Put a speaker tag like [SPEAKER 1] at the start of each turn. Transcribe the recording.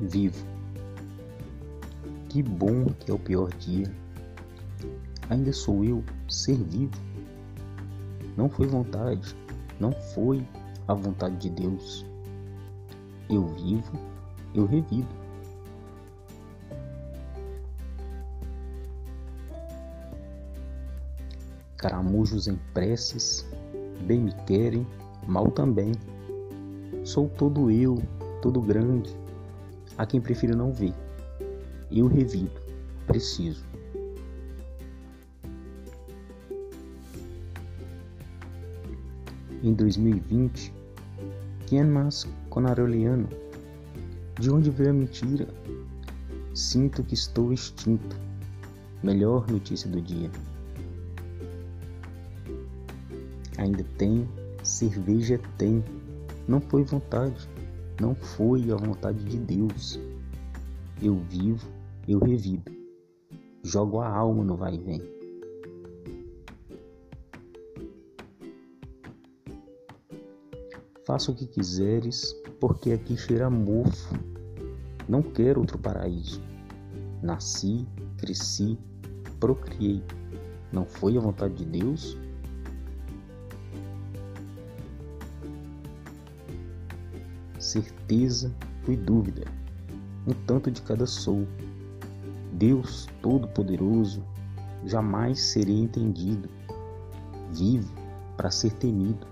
[SPEAKER 1] vivo. Que bom que é o pior dia. Ainda sou eu ser vivo. Não foi vontade, não foi a vontade de Deus. Eu vivo, eu revido. Caramujos em preces, bem me querem, mal também. Sou todo eu, todo grande, a quem prefiro não ver. Eu revido, preciso. Em 2020, quem é conaroliano? De onde veio a mentira? Sinto que estou extinto. Melhor notícia do dia. Ainda tem, cerveja tem. Não foi vontade, não foi a vontade de Deus. Eu vivo, eu revido. Jogo a alma no vai e vem. Faça o que quiseres, porque aqui cheira mofo. Não quero outro paraíso. Nasci, cresci, procriei. Não foi a vontade de Deus? Certeza foi dúvida, um tanto de cada sou. Deus Todo-Poderoso, jamais serei entendido. Vivo para ser temido.